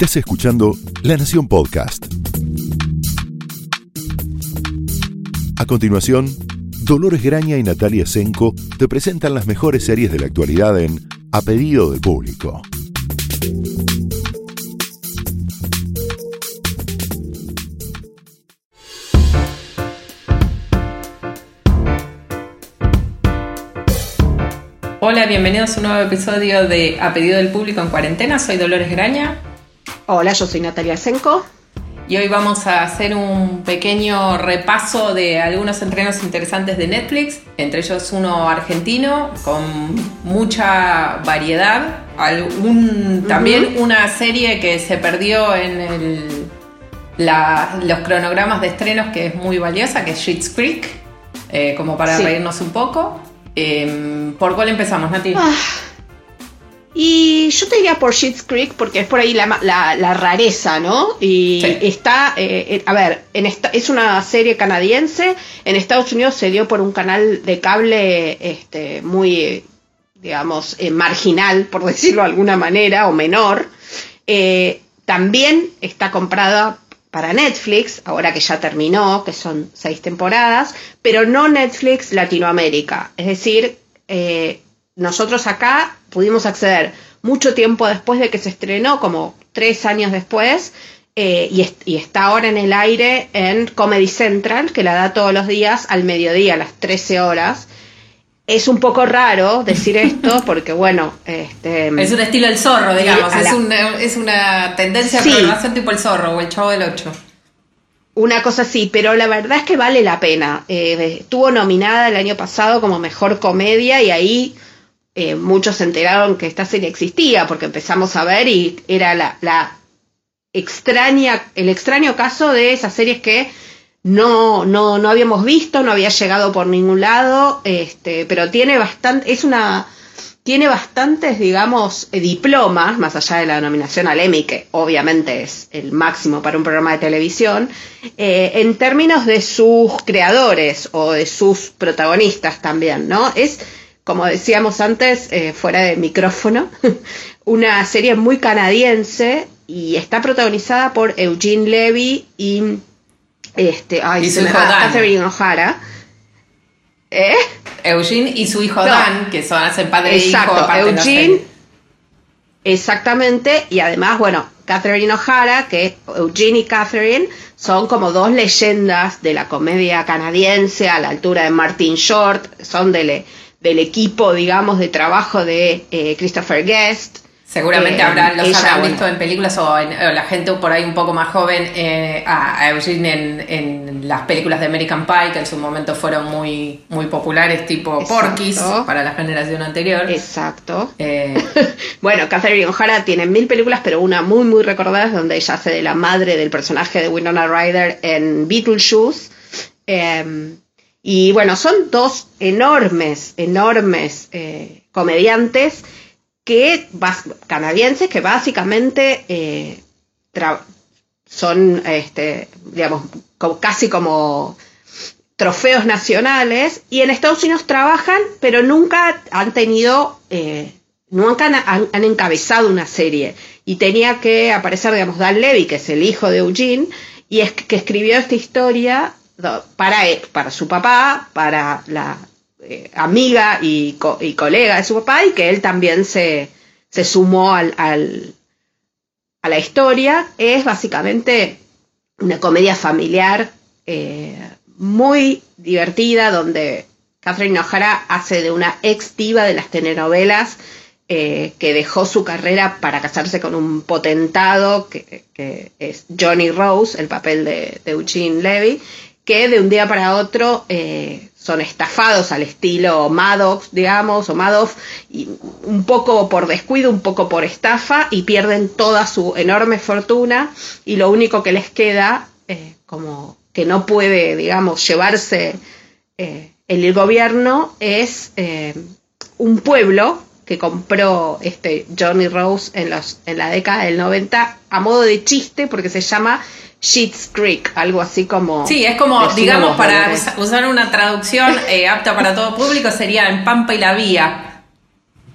Estás escuchando La Nación Podcast. A continuación, Dolores Graña y Natalia Senko te presentan las mejores series de la actualidad en A Pedido del Público. Hola, bienvenidos a un nuevo episodio de A Pedido del Público en Cuarentena. Soy Dolores Graña. Hola, yo soy Natalia Senko. Y hoy vamos a hacer un pequeño repaso de algunos entrenos interesantes de Netflix, entre ellos uno argentino con mucha variedad, también una serie que se perdió en los cronogramas de estrenos que es muy valiosa, que es Sheets Creek, eh, como para reírnos un poco. Em, ¿Por cuál empezamos, Nati? Ah, y yo te diría por Sheets Creek porque es por ahí la, rareza, ¿no? Y está, eh, eh, a ver, en esta, es una serie canadiense. En Estados Unidos se dio por un canal de cable este, muy, digamos, eh, marginal, por decirlo de alguna manera, o menor. también está comprada para Netflix, ahora que ya terminó, que son seis temporadas, pero no Netflix Latinoamérica. Es decir, nosotros acá pudimos acceder mucho tiempo después de que se estrenó, como tres años después, eh, y, está ahora en el aire en Comedy Central, que la da todos los días al mediodía, a las 13 horas. Es un poco raro decir esto porque, bueno... Este, es un estilo el zorro, digamos. Es, una, es, una, tendencia sí. de tipo el zorro o el chavo del 8. Una cosa así, pero la verdad es que vale la pena. Eh, estuvo nominada el año pasado como mejor comedia y ahí eh, muchos se enteraron que esta serie existía porque empezamos a ver y era la, extraña, el extraño caso de esas series que no, no, no habíamos visto, no había llegado por ningún lado, este, pero tiene bastante, es una, tiene bastantes, digamos, eh, diplomas, más allá de la denominación al Emmy, que obviamente es el máximo para un programa de televisión, eh, en términos de sus creadores o de sus protagonistas también, ¿no? Es como decíamos antes, eh, fuera de micrófono, una serie muy canadiense y está protagonizada por Eugene Levy y, este, ay, su hijo Catherine O'Hara. ¿Eh? Eugene y su hijo Dan, que son hacen padre Exacto, e hijo. Eugene, exactamente, y además, bueno, Catherine O'Hara, que Eugene y Catherine son como dos leyendas de la comedia canadiense a la altura de Martin Short, son de, del equipo, digamos, de trabajo de eh, Christopher Guest. Seguramente habrán, los habrán visto en películas o, la gente por ahí un poco más joven eh, a, Eugene en, las películas de American Pie, que en su momento fueron muy, muy populares, tipo Porky's, para la generación anterior. Exacto. Eh, bueno, Catherine O'Hara tiene mil películas, pero una muy, muy recordada es donde ella hace de la madre del personaje de Winona Ryder en Beetlejuice. Y bueno, son dos enormes, enormes eh, comediantes que, canadienses que básicamente eh, son, este, digamos, casi como trofeos nacionales y en Estados Unidos trabajan, pero nunca han tenido, eh, nunca han, han, encabezado una serie. Y tenía que aparecer, digamos, Dan Levy, que es el hijo de Eugene, y es que escribió esta historia para, para su papá, para la eh, amiga y, colega de su papá, y que él también se, sumó al, a la historia. Es básicamente una comedia familiar eh, muy divertida, donde Catherine O'Hara hace de una ex diva de las telenovelas. Eh, que dejó su carrera para casarse con un potentado que, es Johnny Rose, el papel de Eugene Levy, que de un día para otro eh, son estafados al estilo Maddox, digamos, o Madoff, y un poco por descuido, un poco por estafa, y pierden toda su enorme fortuna, y lo único que les queda, eh, como que no puede, digamos, llevarse eh, el gobierno, es un pueblo que compró este Johnny Rose en, los, en la década del 90 a modo de chiste, porque se llama Sheets Creek, algo así como... Sí, es como, digamos, para usar una traducción eh, apta para todo público, sería en Pampa y la Vía.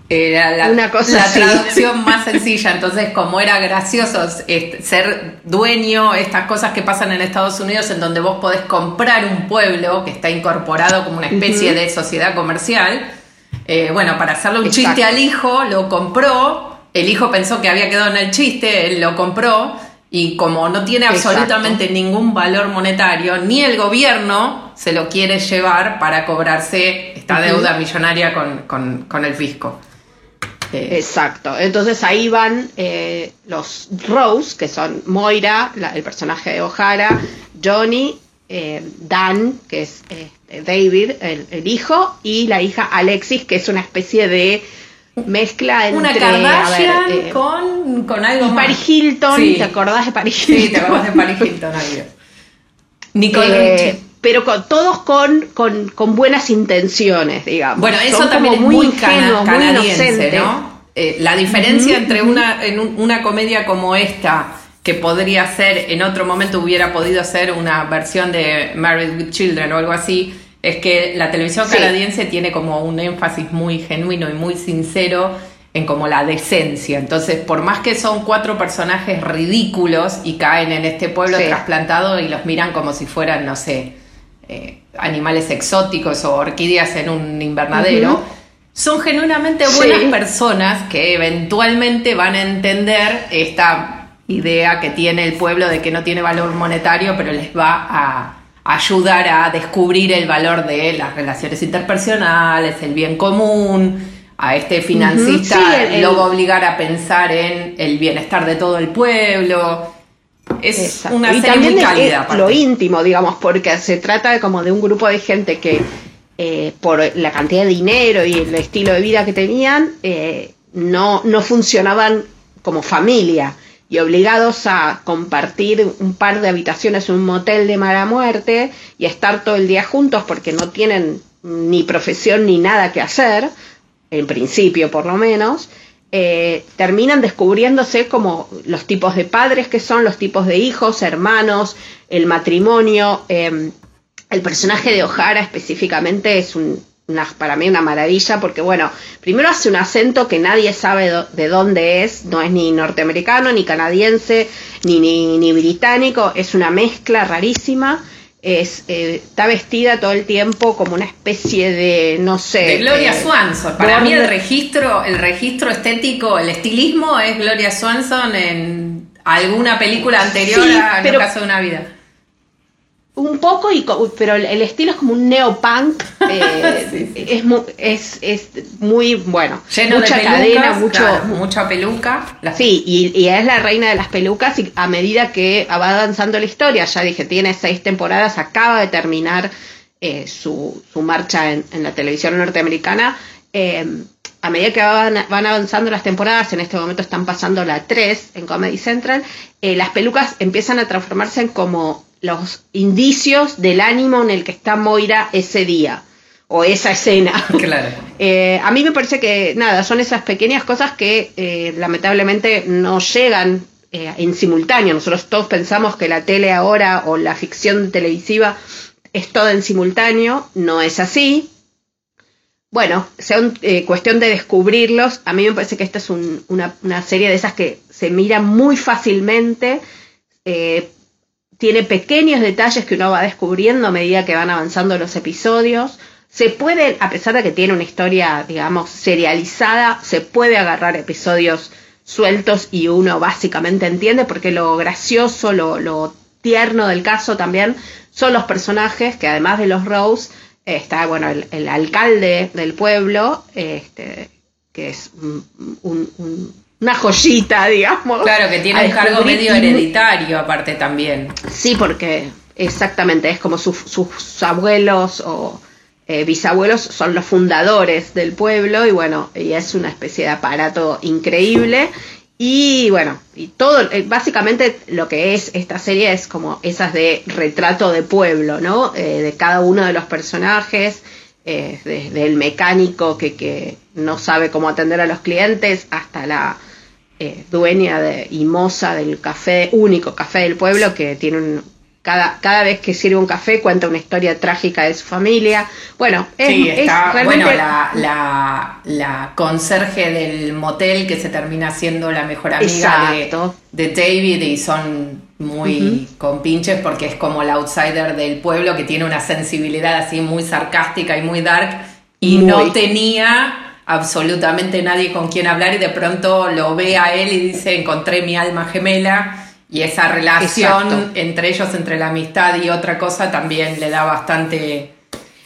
Era la, Una cosa la traducción más sencilla. Entonces, como era gracioso este, ser dueño, estas cosas que pasan en Estados Unidos, en donde vos podés comprar un pueblo que está incorporado como una especie de sociedad comercial. eh, bueno, para hacerle un Exacto. chiste al hijo, lo compró. El hijo pensó que había quedado en el chiste, él lo compró. Y como no tiene Exacto. absolutamente ningún valor monetario, ni el gobierno se lo quiere llevar para cobrarse esta deuda millonaria con, con- con el fisco. Eh, Exacto. Entonces ahí van eh, los Rose, que son Moira, la- el personaje de O'Hara, Johnny, eh, Dan, que es eh, David, el, el hijo, y la hija Alexis, que es una especie de mezcla entre una a ver, Kardashian con, algo y más. Paris Hilton. Sí. ¿Te acordás de Paris Sí, Hilton? te acordás de Paris Hilton, Dios. Nicole Eh, pero con, todos con, con, con buenas intenciones, digamos. Bueno, eso Son también es muy, ingenuos, canadiense. ¿no? Eh, la diferencia entre una, en un- una comedia como esta, que podría ser, en otro momento hubiera podido ser una versión de Married with Children o algo así, es que la televisión Sí. canadiense tiene como un énfasis muy genuino y muy sincero en como la decencia. Entonces, por más que son cuatro personajes ridículos y caen en este pueblo Sí. trasplantado y los miran como si fueran, no sé, eh, animales exóticos o orquídeas en un invernadero, son genuinamente Sí. buenas personas que eventualmente van a entender esta idea que tiene el pueblo de que no tiene valor monetario, pero les va a ayudar a descubrir el valor de las relaciones interpersonales, el bien común. A este financista Sí, el- el- lo va a obligar a pensar en el bienestar de todo el pueblo. Es Exacto. una y serie también muy cálida. es lo íntimo, digamos, porque se trata como de un grupo de gente que eh, por la cantidad de dinero y el estilo de vida que tenían, eh, no, no funcionaban como familia y obligados a compartir un par de habitaciones en un motel de mala muerte y estar todo el día juntos porque no tienen ni profesión ni nada que hacer, en principio por lo menos, eh, terminan descubriéndose como los tipos de padres que son, los tipos de hijos, hermanos, el matrimonio. eh, el personaje de O'Hara específicamente es un, una- para mí una maravilla porque, bueno, primero hace un acento que nadie sabe de dónde es, no es ni norteamericano, ni canadiense, ni, ni, ni británico, es una mezcla rarísima. Es, eh, está vestida todo el tiempo como una especie de, no sé. de Gloria eh, Swanson. Para mí el registro, el registro estético, el estilismo es Gloria Swanson en alguna película anterior Sí, a En pero- el caso de una vida. Un poco, y co- pero el, estilo es como un neopunk. eh, Sí, sí. Es, mu- es, es muy bueno. Lleno mucha de pelucas, cadena, mucho. claro, mucha peluca. Sí, y, y es la reina de las pelucas y a medida que va avanzando la historia, ya dije, tiene seis temporadas, acaba de terminar eh, su, su marcha en, en la televisión norteamericana. eh, a medida que van, van avanzando las temporadas, en este momento están pasando la 3 en Comedy Central, eh, las pelucas empiezan a transformarse en como los indicios del ánimo en el que está Moira ese día o esa escena. Claro. Eh, a mí me parece que, nada, son esas pequeñas cosas que eh, lamentablemente no llegan eh, en simultáneo. Nosotros todos pensamos que la tele ahora o la ficción televisiva es toda en simultáneo. No es así. Bueno, sea un- cuestión de descubrirlos. A mí me parece que esta es un- una, una serie de esas que se mira muy fácilmente. Tiene pequeños detalles que uno va descubriendo a medida que van avanzando los episodios. Se puede, a pesar de que tiene una historia, digamos, serializada, se puede agarrar episodios sueltos y uno básicamente entiende, porque lo gracioso, lo, tierno del caso también son los personajes que además de los Rose, está, bueno, el, alcalde del pueblo, este, que es un- una joyita, digamos. Claro, que tiene un cargo medio hereditario aparte también. Sí, porque exactamente, es como sus, sus abuelos o eh, bisabuelos son los fundadores del pueblo y bueno, y es una especie de aparato increíble. Y bueno, y todo, eh, básicamente lo que es esta serie es como esas de retrato de pueblo, ¿no? Eh, de cada uno de los personajes, eh, desde el mecánico que, que no sabe cómo atender a los clientes hasta la eh, dueña de, y moza del café, único café del pueblo, que tiene un- cada, cada vez que sirve un café cuenta una historia trágica de su familia. Bueno, es, Sí, es está, realmente- bueno, la, la, la conserje del motel que se termina siendo la mejor amiga de, de David y son muy compinches porque es como la outsider del pueblo que tiene una sensibilidad así muy sarcástica y muy dark y Muy. no tenía absolutamente nadie con quien hablar y de pronto lo ve a él y dice encontré mi alma gemela y esa relación Exacto. entre ellos, entre la amistad y otra cosa también le da bastante...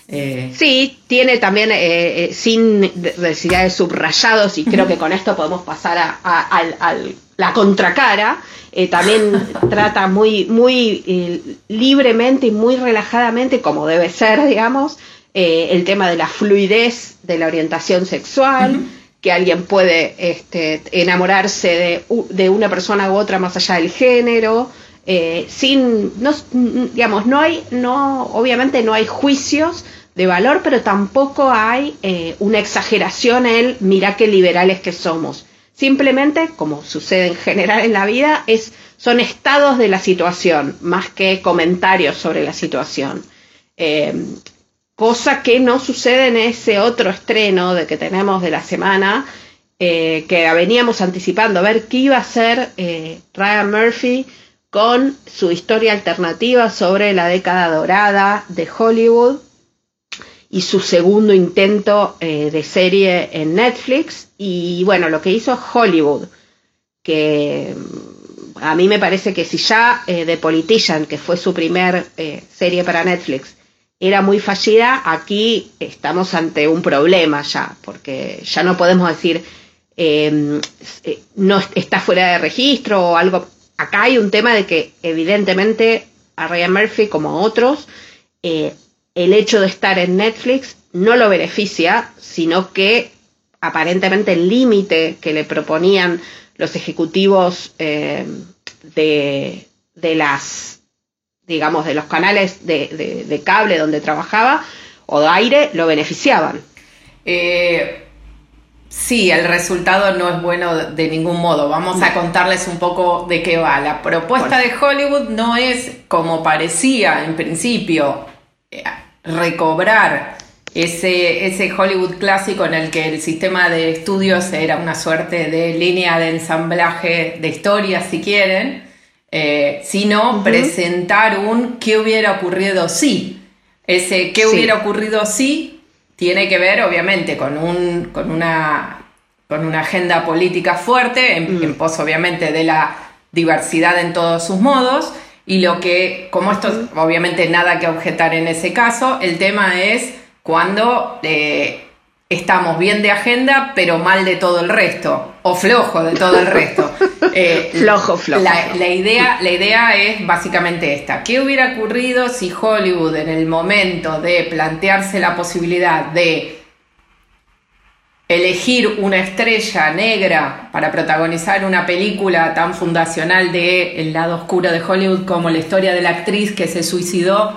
eh, Sí, tiene también eh, eh, sin necesidad de subrayados y creo que con esto podemos pasar a, a- la contracara. Eh, también trata muy, muy libremente y muy relajadamente, como debe ser, digamos, eh, el tema de la fluidez de la orientación sexual, que alguien puede este, enamorarse de, de una persona u otra más allá del género. eh, sin, no, digamos, no hay, no, obviamente no hay juicios de valor, pero tampoco hay eh, una exageración en el mira qué liberales que somos. Simplemente, como sucede en general en la vida, es, son estados de la situación, más que comentarios sobre la situación. Eh, cosa que no sucede en ese otro estreno de que tenemos de la semana, eh, que veníamos anticipando, a ver qué iba a hacer eh, Ryan Murphy con su historia alternativa sobre la década dorada de Hollywood y su segundo intento eh, de serie en Netflix. Y bueno, lo que hizo Hollywood, que mm, a mí me parece que si ya The Politician, que fue su primer serie para Netflix, era muy fallida, aquí estamos ante un problema ya, porque ya no podemos decir eh, eh, no es- está fuera de registro o algo. Acá hay un tema de que evidentemente a Ryan Murphy como a otros, eh, el hecho de estar en Netflix no lo beneficia, sino que aparentemente el límite que le proponían los ejecutivos eh, de, de las, digamos, de los canales de, de- de cable donde trabajaba o de aire lo beneficiaban. Eh, sí, el resultado no es bueno de ningún modo. Vamos a contarles un poco de qué va. La propuesta de Hollywood no es como parecía en principio eh, recobrar ese, ese Hollywood clásico en el que el sistema de estudios era una suerte de línea de ensamblaje de historias, si quieren, eh, sino presentar un qué hubiera ocurrido si. Ese qué Sí. hubiera ocurrido si tiene que ver, obviamente, con, un, con, una, con una agenda política fuerte, en, en pos, obviamente, de la diversidad en todos sus modos. Y lo que, como esto, obviamente, nada que objetar en ese caso, el tema es cuando eh, estamos bien de agenda, pero mal de todo el resto, o flojo de todo el resto. Eh, Flojo, flojo. La, la idea, la idea es básicamente esta. ¿Qué hubiera ocurrido si Hollywood en el momento de plantearse la posibilidad de elegir una estrella negra para protagonizar una película tan fundacional de el lado oscuro de Hollywood como la historia de la actriz que se suicidó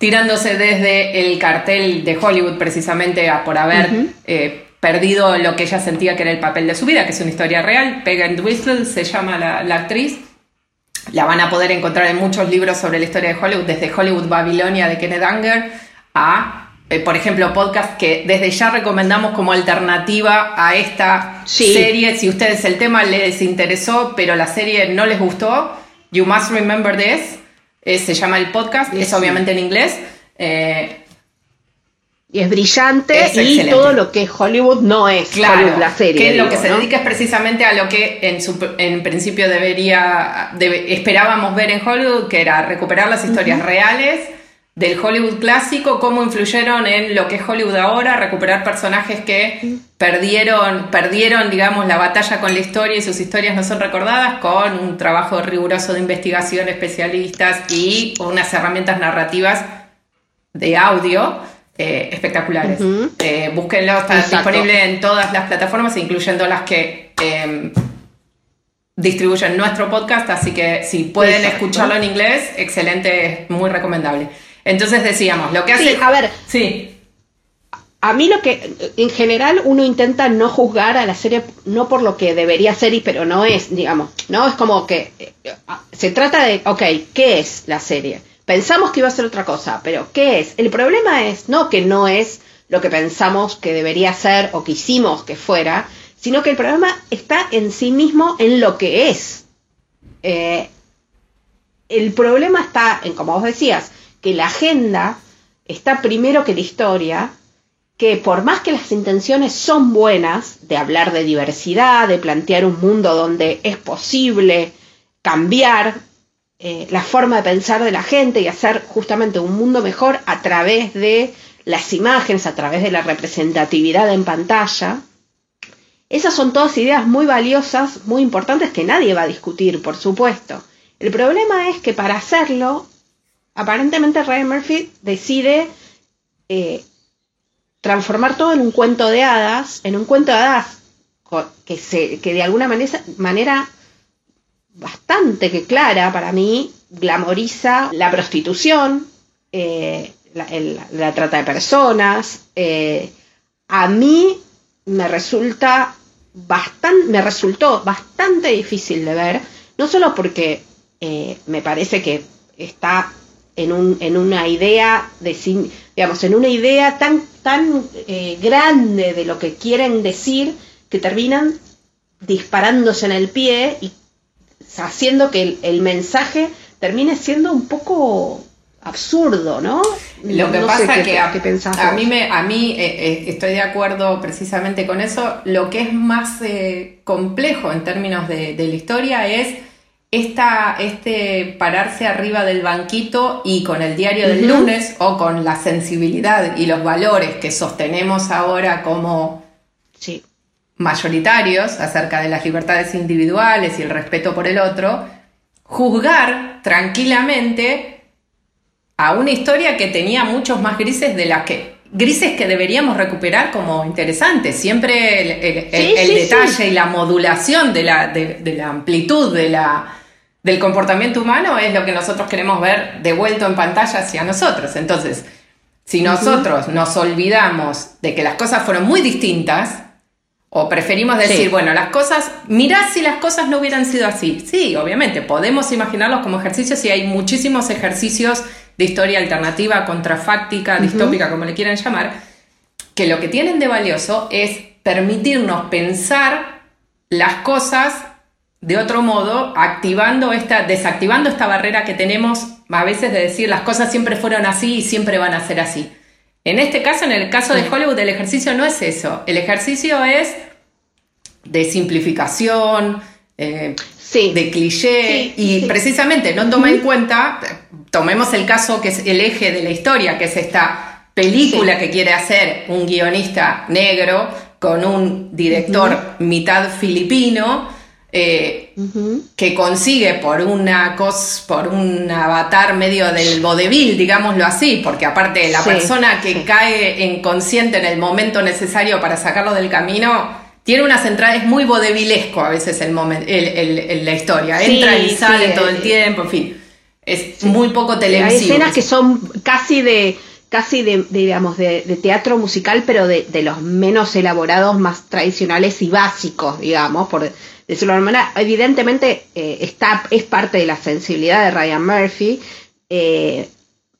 tirándose desde el cartel de Hollywood precisamente a- por haber eh, perdido lo que ella sentía que era el papel de su vida, que es una historia real. Megan Whistle se llama la, la actriz. La van a poder encontrar en muchos libros sobre la historia de Hollywood, desde Hollywood Babilonia de Kenneth Anger a, eh, por ejemplo, podcast que desde ya recomendamos como alternativa a esta Sí. serie. Si ustedes el tema les interesó, pero la serie no les gustó, You Must Remember This, eh, se llama el podcast, es Sí. obviamente en inglés. eh, Y es brillante Es y excelente. todo lo que Hollywood no es Claro, Hollywood la serie. que lo que se dedica es precisamente a lo que en, su, en principio debería, debe- esperábamos ver en Hollywood, que era recuperar las historias reales del Hollywood clásico, cómo influyeron en lo que es Hollywood ahora, recuperar personajes que perdieron, perdieron, digamos, la batalla con la historia y sus historias no son recordadas, con un trabajo riguroso de investigación, especialistas y unas herramientas narrativas de audio eh, espectaculares. Eh, búsquenlo, está Exacto. disponible en todas las plataformas, incluyendo las que eh, distribuyen nuestro podcast, así que si pueden Exacto. escucharlo en inglés, excelente, muy recomendable. Entonces decíamos, lo que hace... Sí, a ver, Sí, a mí lo que, en general, uno intenta no juzgar a la serie, no por lo que debería ser, y pero no es, digamos, ¿no? Es como que eh, se trata de, ok, ¿qué es la serie? pensamos que iba a ser otra cosa, pero ¿qué es? El problema es no que no es lo que pensamos que debería ser o que hicimos que fuera, sino que el problema está en sí mismo en lo que es. Eh, el problema está en, como vos decías, que la agenda está primero que la historia, que por más que las intenciones son buenas, de hablar de diversidad, de plantear un mundo donde es posible cambiar eh, la forma de pensar de la gente y hacer justamente un mundo mejor a través de las imágenes, a través de la representatividad en pantalla, esas son todas ideas muy valiosas, muy importantes que nadie va a discutir, por supuesto. El problema es que para hacerlo, aparentemente Ryan Murphy decide eh, transformar todo en un cuento de hadas, en un cuento de hadas que, de alguna manera, manera bastante que clara para mí glamoriza la prostitución, eh, la, trata de personas. Eh, a mí me resulta bastante, me resultó bastante difícil de ver, no solo porque me parece que está en, un, en una idea de digamos, en una idea tan, tan eh, grande de lo que quieren decir que terminan disparándose en el pie y haciendo que el, mensaje termine siendo un poco absurdo, ¿no? Lo que pasa es que a, mí me, a mí eh, eh, estoy de acuerdo precisamente con eso. Lo que es más complejo en términos de, de la historia es esta, este pararse arriba del banquito y con el diario del lunes o con la sensibilidad y los valores que sostenemos ahora como mayoritarios acerca de las libertades individuales y el respeto por el otro, juzgar tranquilamente a una historia que tenía muchos más grises de las que grises que deberíamos recuperar como interesantes. Siempre el, detalle y la modulación de la, de la amplitud de la, del comportamiento humano es lo que nosotros queremos ver devuelto en pantalla hacia nosotros. Entonces, si nosotros nos olvidamos de que las cosas fueron muy distintas, o preferimos decir, bueno, las cosas, mirá si las cosas no hubieran sido así. Sí, obviamente, podemos imaginarlos como ejercicios y hay muchísimos ejercicios de historia alternativa, contrafáctica, distópica, como le quieran llamar, que lo que tienen de valioso es permitirnos pensar las cosas de otro modo, activando esta, desactivando esta barrera que tenemos a veces de decir las cosas siempre fueron así y siempre van a ser así. En este caso, en el caso de Hollywood, el ejercicio no es eso. El ejercicio es de simplificación, eh, de cliché, y precisamente no toma en cuenta, tomemos el caso que es el eje de la historia, que es esta película que quiere hacer un guionista negro con un director mitad filipino eh, que consigue por una cos, por un avatar medio del vodevil, digámoslo así, porque aparte la persona que cae inconsciente en el momento necesario para sacarlo del camino tiene unas entradas, muy vodevilesco a veces el, momento el, la historia, entra y sale todo el tiempo, en fin, es muy poco televisivo. Hay escenas que son casi de casi de, digamos, de, teatro musical, pero de, de, los menos elaborados, más tradicionales y básicos, digamos, por de una manera. Evidentemente eh, está, es parte de la sensibilidad de Ryan Murphy. Eh,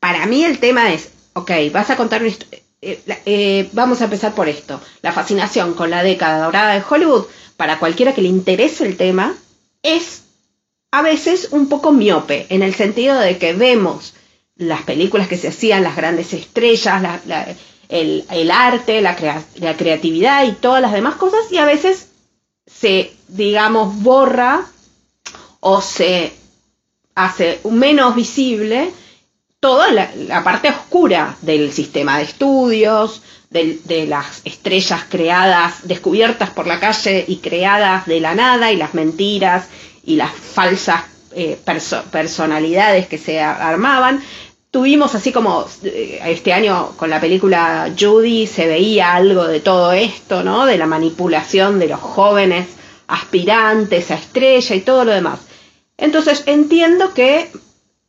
para mí el tema es, ok, vas a contar una historia. Eh, vamos a empezar por esto. La fascinación con la década dorada de Hollywood, para cualquiera que le interese el tema, es a veces un poco miope, en el sentido de que vemos las películas que se hacían, las grandes estrellas, el, arte, la creatividad y todas las demás cosas, y a veces se, digamos, borra o se hace menos visible toda la, parte oscura del sistema de estudios, de, las estrellas creadas, descubiertas por la calle y creadas de la nada, y las mentiras y las falsas eh, personalidades que se armaban. Tuvimos así como eh, este año con la película Judy se veía algo de todo esto, ¿no? De la manipulación de los jóvenes aspirantes a estrella y todo lo demás. Entonces entiendo que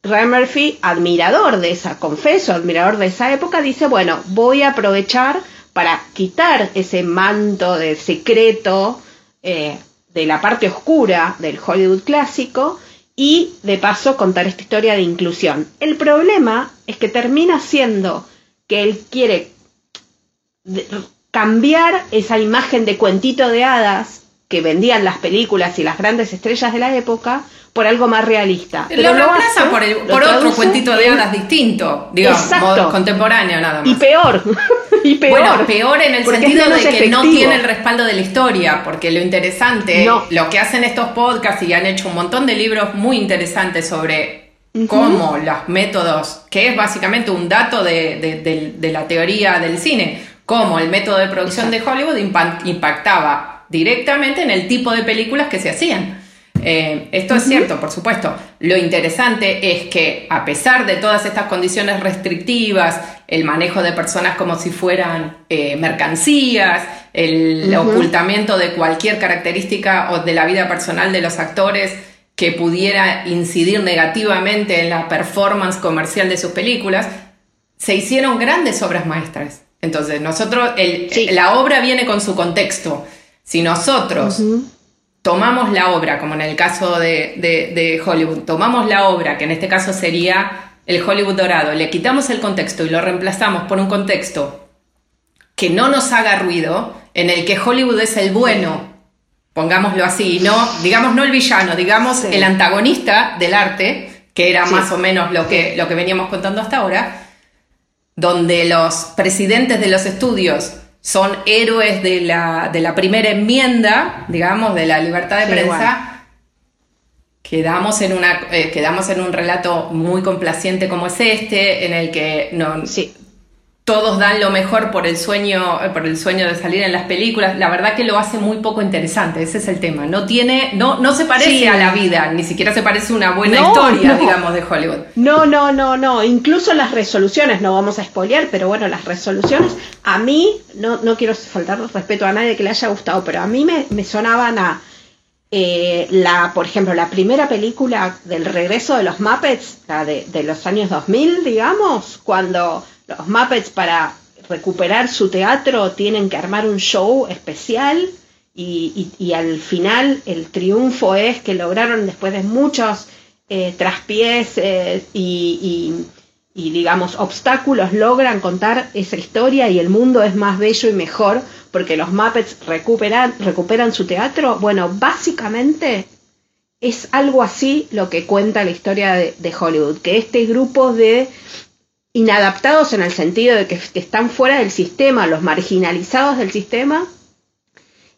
Ryan Murphy, admirador de esa, confeso, admirador de esa época, dice, bueno, voy a aprovechar para quitar ese manto de secreto eh, de la parte oscura del Hollywood clásico y de paso contar esta historia de inclusión. El problema es que termina siendo que él quiere cambiar esa imagen de cuentito de hadas que vendían las películas y las grandes estrellas de la época por algo más realista. Pero lo reemplaza por, otro cuentito de hadas distinto, digamos, contemporáneo nada más. Y peor. y peor. Bueno, peor en el sentido de que no tiene el respaldo de la historia, porque lo interesante, lo que hacen estos podcasts y han hecho un montón de libros muy interesantes sobre cómo los métodos, que es básicamente un dato de, la teoría del cine, cómo el método de producción de Hollywood impactaba directamente en el tipo de películas que se hacían. Eh, esto es cierto, por supuesto. Lo interesante es que a pesar de todas estas condiciones restrictivas, el manejo de personas como si fueran eh, mercancías, el ocultamiento de cualquier característica o de la vida personal de los actores que pudiera incidir negativamente en la performance comercial de sus películas, se hicieron grandes obras maestras. Entonces, nosotros, la obra viene con su contexto. Si nosotros tomamos la obra, como en el caso de, Hollywood, tomamos la obra, que en este caso sería el Hollywood dorado, le quitamos el contexto y lo reemplazamos por un contexto que no nos haga ruido, en el que Hollywood es el bueno, pongámoslo así, no, digamos no el villano, digamos el antagonista del arte, que era más o menos lo que, lo que veníamos contando hasta ahora, donde los presidentes de los estudios son héroes de la, de la primera enmienda, digamos, de la libertad de prensa, quedamos en, una, eh, quedamos en un relato muy complaciente como es este, en el que no, sí todos dan lo mejor por el sueño, por el sueño de salir en las películas. La verdad que lo hace muy poco interesante, ese es el tema. No tiene, no, no se parece a la vida, ni siquiera se parece a una buena historia, digamos, de Hollywood. No, no, no, no. Incluso las resoluciones, no vamos a spoilear, pero bueno, las resoluciones, a mí, no, no quiero faltar respeto a nadie que le haya gustado, pero a mí me, me sonaban a eh, la, por ejemplo, la primera película del regreso de los Muppets, la de, los años 2000, digamos, cuando los Muppets para recuperar su teatro tienen que armar un show especial y, al final el triunfo es que lograron después de muchos eh, traspiés eh, y, digamos obstáculos logran contar esa historia y el mundo es más bello y mejor porque los Muppets recuperan, recuperan su teatro. Bueno, básicamente es algo así lo que cuenta la historia de Hollywood, que este grupo de inadaptados en el sentido de que, están fuera del sistema, los marginalizados del sistema,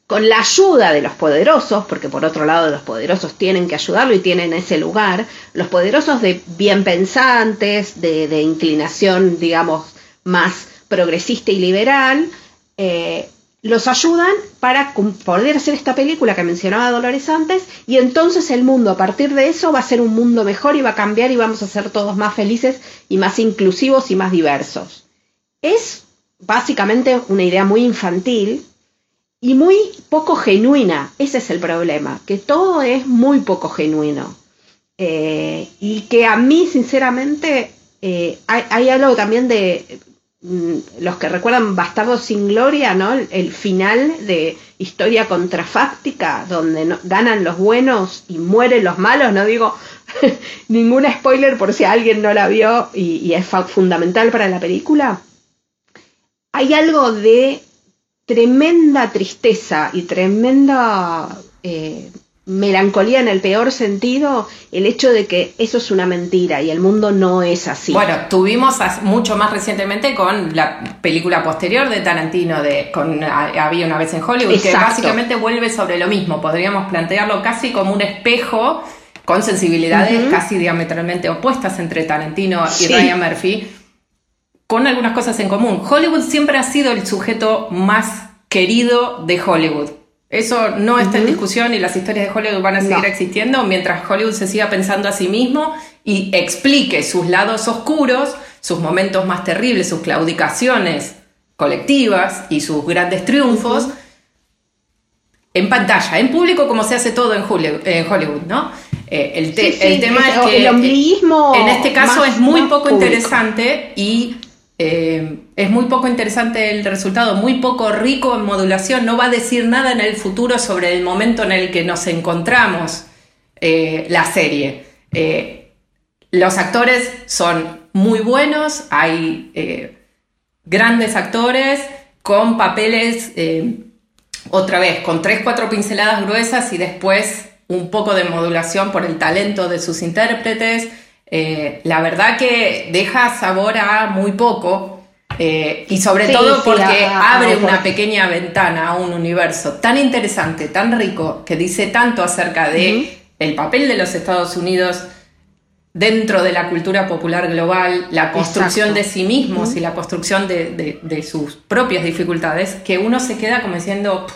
con la ayuda de los poderosos, porque por otro lado los poderosos tienen que ayudarlo y tienen ese lugar, los poderosos de bien pensantes, de, inclinación, digamos, más progresista y liberal, eh, los ayudan para poder hacer esta película que mencionaba Dolores antes y entonces el mundo a partir de eso va a ser un mundo mejor y va a cambiar y vamos a ser todos más felices y más inclusivos y más diversos. Es básicamente una idea muy infantil y muy poco genuina. Ese es el problema, que todo es muy poco genuino. Eh, y que a mí, sinceramente, eh, hay algo también de Mm, los que recuerdan Bastardo sin Gloria, ¿no? El, final de historia contrafáctica, donde ganan los buenos y mueren los malos, no digo ningún spoiler por si alguien no la vio y, es fundamental para la película. Hay algo de tremenda tristeza y tremenda eh, melancolía en el peor sentido el hecho de que eso es una mentira y el mundo no es así. Bueno, tuvimos mucho más recientemente con la película posterior de Tarantino de con Había una vez en Hollywood que básicamente vuelve sobre lo mismo, podríamos plantearlo casi como un espejo con sensibilidades casi diametralmente opuestas entre Tarantino y Ryan Murphy con algunas cosas en común. Hollywood siempre ha sido el sujeto más querido de Hollywood. Eso no está en discusión y las historias de Hollywood van a seguir existiendo mientras Hollywood se siga pensando a sí mismo y explique sus lados oscuros, sus momentos más terribles, sus claudicaciones colectivas y sus grandes triunfos en pantalla, en público, como se hace todo en Hollywood, ¿no? Eh, el, tema es que el ombliguismo en este caso es muy poco interesante y eh, es muy poco interesante el resultado, muy poco rico en modulación, no va a decir nada en el futuro sobre el momento en el que nos encontramos eh, la serie. Eh, los actores son muy buenos, hay grandes actores con papeles, otra vez, con tres, cuatro pinceladas gruesas y después un poco de modulación por el talento de sus intérpretes. La verdad que deja sabor a muy poco, eh, y sobre todo porque abre una pequeña ventana a un universo tan interesante, tan rico, que dice tanto acerca de el papel de los Estados Unidos dentro de la cultura popular global, la construcción de sí mismos y la construcción de, sus propias dificultades, que uno se queda como diciendo,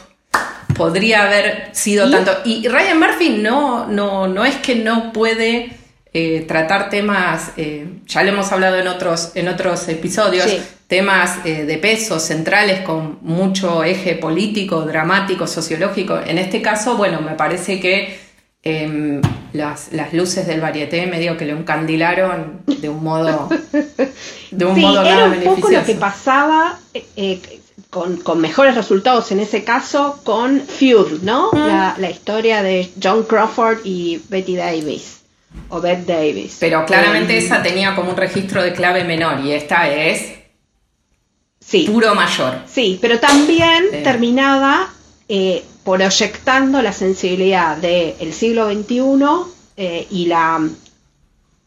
podría haber sido tanto. Y Ryan Murphy no, no, no es que no puede eh, tratar temas, eh, ya lo hemos hablado en otros, en otros episodios, temas eh, de peso centrales con mucho eje político, dramático, sociológico. En este caso, bueno, me parece que em, las, luces del varieté medio que lo encandilaron de un modo, de un modo era un poco lo que pasaba con, mejores resultados en ese caso con Feud, ¿no? Mm. La, la historia de John Crawford y Betty Davis o Beth Davis. Pero claramente eh, esa tenía como un registro de clave menor y esta es sí, puro mayor. Sí, pero también terminaba eh, proyectando la sensibilidad del siglo XXI eh, y la,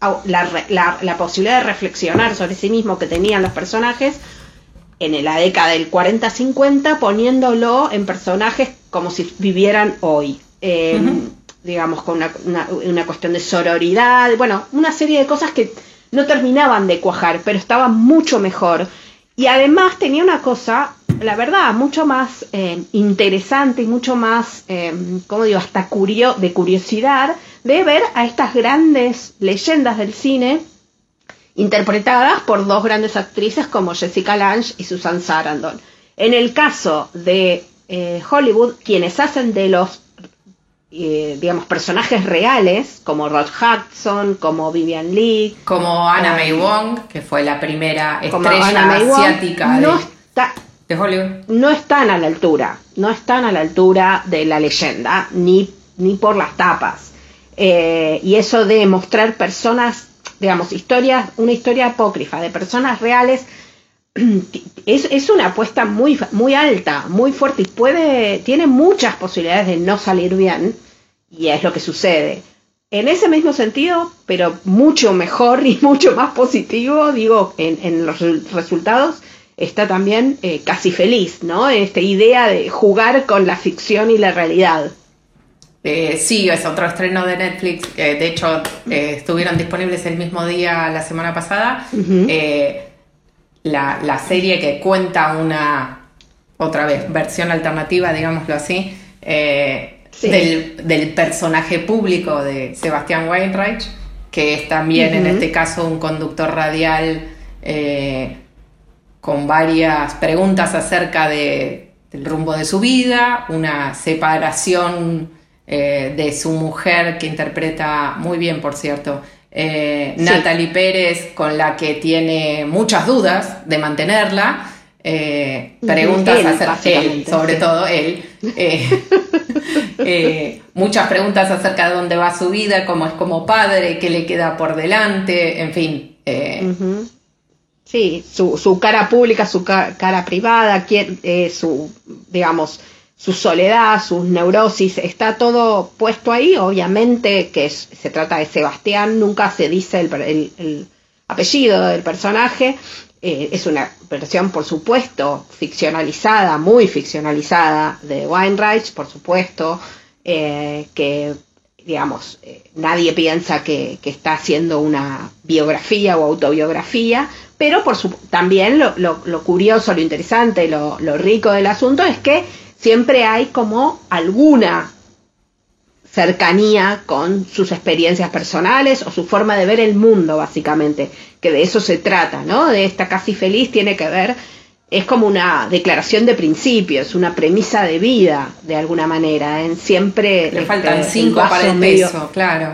la, posibilidad de reflexionar sobre sí mismo que tenían los personajes en la década del 40-50, poniéndolo en personajes como si vivieran hoy digamos, con una, cuestión de sororidad, bueno, una serie de cosas que no terminaban de cuajar, pero estaban mucho mejor. Y además tenía una cosa, la verdad, mucho más eh, interesante y mucho más, eh, como digo, hasta curio de curiosidad, de ver a estas grandes leyendas del cine interpretadas por dos grandes actrices como Jessica Lange y Susan Sarandon. En el caso de eh, Hollywood, quienes hacen de los eh, digamos, personajes reales, como Rod Hudson, como Vivian Lee. Como Anna May Wong, que fue la primera estrella asiática de, Hollywood. No están a la altura, no están a la altura de la leyenda, ni, ni por las tapas. Eh, y eso de mostrar personas, digamos, historias, una historia apócrifa de personas reales, es, es, una apuesta muy, muy alta, muy fuerte y puede, tiene muchas posibilidades de no salir bien y es lo que sucede. En ese mismo sentido, pero mucho mejor y mucho más positivo, digo, en, los resultados, está también eh, casi feliz, ¿no? Esta idea de jugar con la ficción y la realidad. Eh, sí, es otro estreno de Netflix, que de hecho eh, estuvieron disponibles el mismo día la semana pasada la, serie que cuenta una, otra vez, versión alternativa, digámoslo así, eh, del, personaje público de Sebastián Weinreich, que es también en este caso un conductor radial eh, con varias preguntas acerca de, del rumbo de su vida, una separación eh, de su mujer que interpreta muy bien, por cierto, eh, Natalie Pérez, con la que tiene muchas dudas de mantenerla. Eh, preguntas acerca él, sobre todo él. Eh, eh, muchas preguntas acerca de dónde va su vida, cómo es como padre, qué le queda por delante, en fin. Sí, su, su, cara pública, su cara privada, su, digamos, su soledad, sus neurosis, está todo puesto ahí. Obviamente que se trata de Sebastián, nunca se dice el, apellido del personaje. Eh, es una versión, por supuesto, ficcionalizada, muy ficcionalizada de Weinreich, por supuesto, eh, que, digamos, eh, nadie piensa que, está haciendo una biografía o autobiografía, pero por también lo, curioso, lo interesante, lo rico del asunto es que siempre hay como alguna cercanía con sus experiencias personales o su forma de ver el mundo, básicamente, que de eso se trata, ¿no? De esta casi feliz tiene que ver, es como una declaración de principios, una premisa de vida, de alguna manera, en siempre... Le faltan este, cinco para el peso, claro.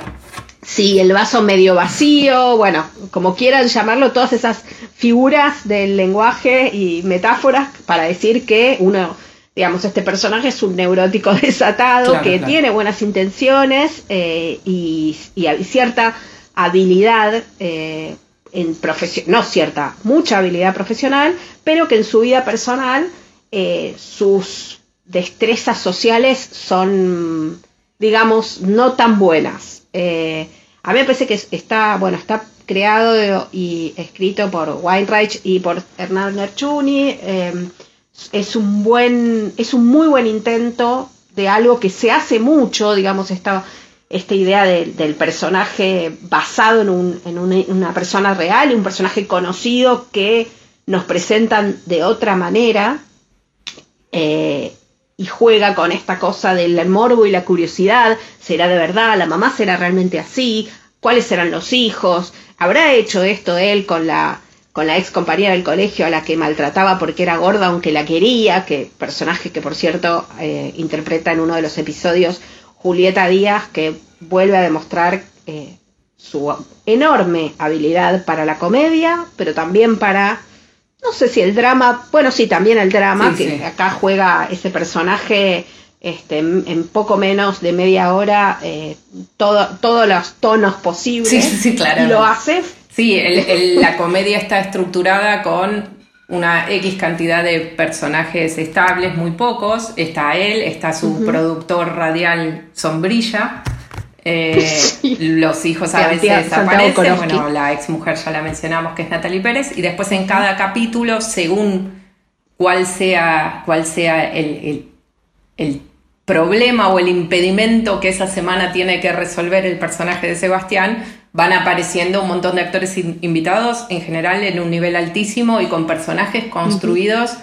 Sí, el vaso medio vacío, bueno, como quieran llamarlo, todas esas figuras del lenguaje y metáforas para decir que uno digamos, este personaje es un neurótico desatado que tiene buenas intenciones eh, y, cierta habilidad eh, en profesión, no cierta, mucha habilidad profesional, pero que en su vida personal eh, sus destrezas sociales son, digamos, no tan buenas. a mí me parece que está, bueno, está creado y escrito por Weinreich y por Hernán Nerchuni es un buen, es un muy buen intento de algo que se hace mucho, digamos, esta, esta idea del personaje basado en, un, en una, persona real, un personaje conocido que nos presentan de otra manera eh, y juega con esta cosa del morbo y la curiosidad, ¿será de verdad? ¿La mamá será realmente así? ¿Cuáles serán los hijos? ¿Habrá hecho esto él con la con la ex compañera del colegio a la que maltrataba porque era gorda aunque la quería, que personaje que por cierto eh, interpreta en uno de los episodios Julieta Díaz, que vuelve a demostrar eh, su enorme habilidad para la comedia, pero también para, no sé si el drama, bueno, sí, también el drama, que acá juega ese personaje este, en poco menos de media hora eh, todos los tonos posibles sí, claro. y lo hace Sí, la comedia está estructurada con una X cantidad de personajes estables, muy pocos. Está él, está su productor radial Sombrilla. Eh, los hijos a veces aparecen. Bueno, la ex mujer ya la mencionamos que es Natalie Pérez. Y después en cada capítulo, según cuál sea, cuál sea el, el problema o el impedimento que esa semana tiene que resolver el personaje de Sebastián, van apareciendo un montón de actores invitados, en general en un nivel altísimo y con personajes construidos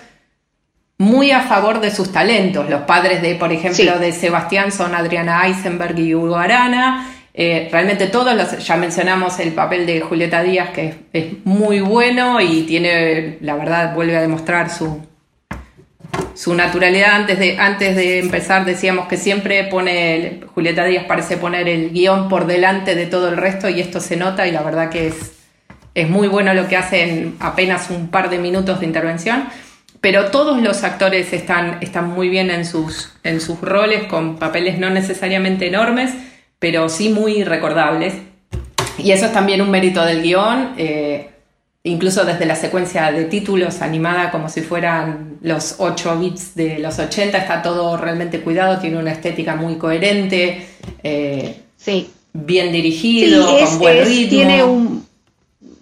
muy a favor de sus talentos. Los padres de, por ejemplo, de Sebastián son Adriana Eisenberg y Hugo Arana. Eh, realmente todos los, ya mencionamos el papel de Julieta Díaz, que es muy bueno y tiene, la verdad, vuelve a demostrar su, su naturalidad. Antes de, antes de empezar decíamos que siempre pone, Julieta Díaz parece poner el guion por delante de todo el resto y esto se nota y la verdad que es, es muy bueno lo que hace en apenas un par de minutos de intervención. Pero todos los actores están, están muy bien en sus, en sus roles, con papeles no necesariamente enormes, pero sí muy recordables. Y eso es también un mérito del guion. Eh, incluso desde la secuencia de títulos animada como si fueran los 8 bits de los 80, está todo realmente cuidado, tiene una estética muy coherente, eh, sí. bien dirigido, con buen ritmo. Tiene un,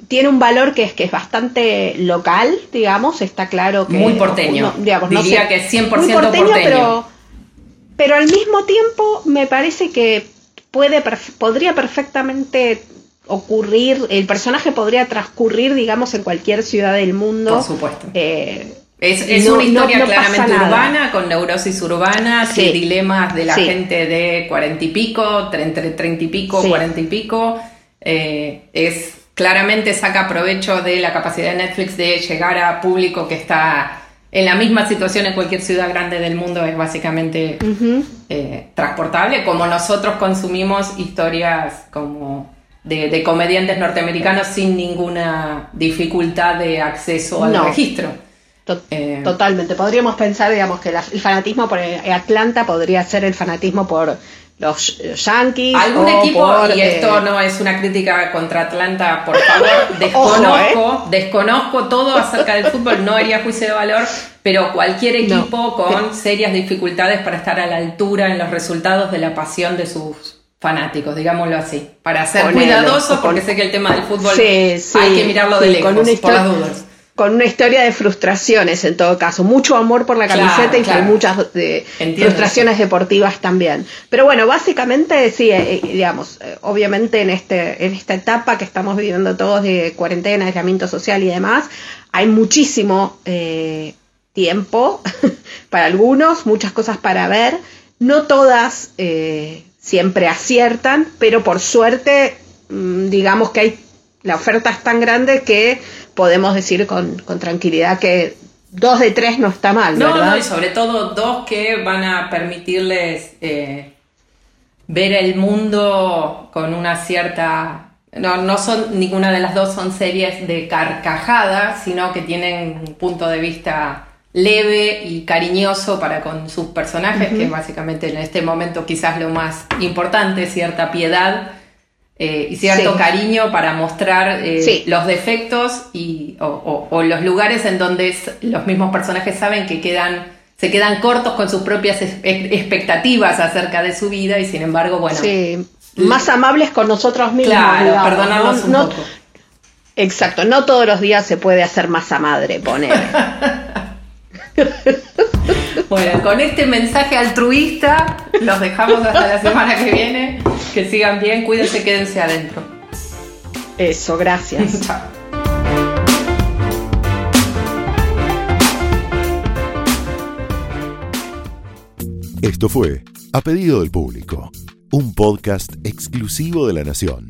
tiene un valor que es que es bastante local, digamos, está claro que... Muy porteño, diría que es 100% porteño, Pero, pero al mismo tiempo me parece que puede, podría perfectamente ocurrir, el personaje podría transcurrir, digamos, en cualquier ciudad del mundo. Por supuesto. Eh, es, una historia claramente urbana, con neurosis urbanas y dilemas de la gente de cuarenta y pico, entre treinta y pico, cuarenta y pico. Eh, es claramente saca provecho de la capacidad de Netflix de llegar a público que está en la misma situación en cualquier ciudad grande del mundo. Es básicamente eh, transportable, como nosotros consumimos historias como de, comediantes norteamericanos sin ninguna dificultad de acceso al registro. Eh, totalmente. Podríamos pensar, digamos, que el fanatismo por Atlanta podría ser el fanatismo por los Yankees. Algún equipo, y esto eh, no es una crítica contra Atlanta, por favor, desconozco, ¿eh? desconozco todo acerca del fútbol, no haría juicio de valor, pero cualquier equipo con serias dificultades para estar a la altura en los resultados de la pasión de sus fanáticos, digámoslo así, para ser cuidadosos, porque sé que el tema del fútbol hay que mirarlo de lejos, con por las dudas. Con una historia de frustraciones en todo caso, mucho amor por la camiseta y muchas de frustraciones deportivas también. Pero bueno, básicamente sí, eh, eh, digamos, eh, obviamente en este en esta etapa que estamos viviendo todos de cuarentena, aislamiento social y demás, hay muchísimo tiempo para algunos, muchas cosas para ver, no todas siempre aciertan, pero por suerte, mm, digamos que hay la oferta es tan grande que podemos decir con, tranquilidad que dos de tres no está mal. No, ¿verdad? no, y sobre todo dos que van a permitirles eh, ver el mundo con una cierta... No, no son, ninguna de las dos son series de carcajada, sino que tienen un punto de vista leve y cariñoso para con sus personajes, que básicamente en este momento quizás lo más importante, cierta piedad eh, y cierto cariño para mostrar eh, los defectos y, o, los lugares en donde los mismos personajes saben que quedan, se quedan cortos con sus propias expectativas acerca de su vida y sin embargo, bueno. Sí, más amables con nosotros mismos. Claro, perdonarnos un poco. Exacto, no todos los días se puede hacer masa madre, poner. bueno, con este mensaje altruista los dejamos hasta la semana que viene. Que sigan bien, cuídense, quédense adentro. Eso, gracias. Chao. Esto fue A Pedido del Público, un podcast exclusivo de La Nación.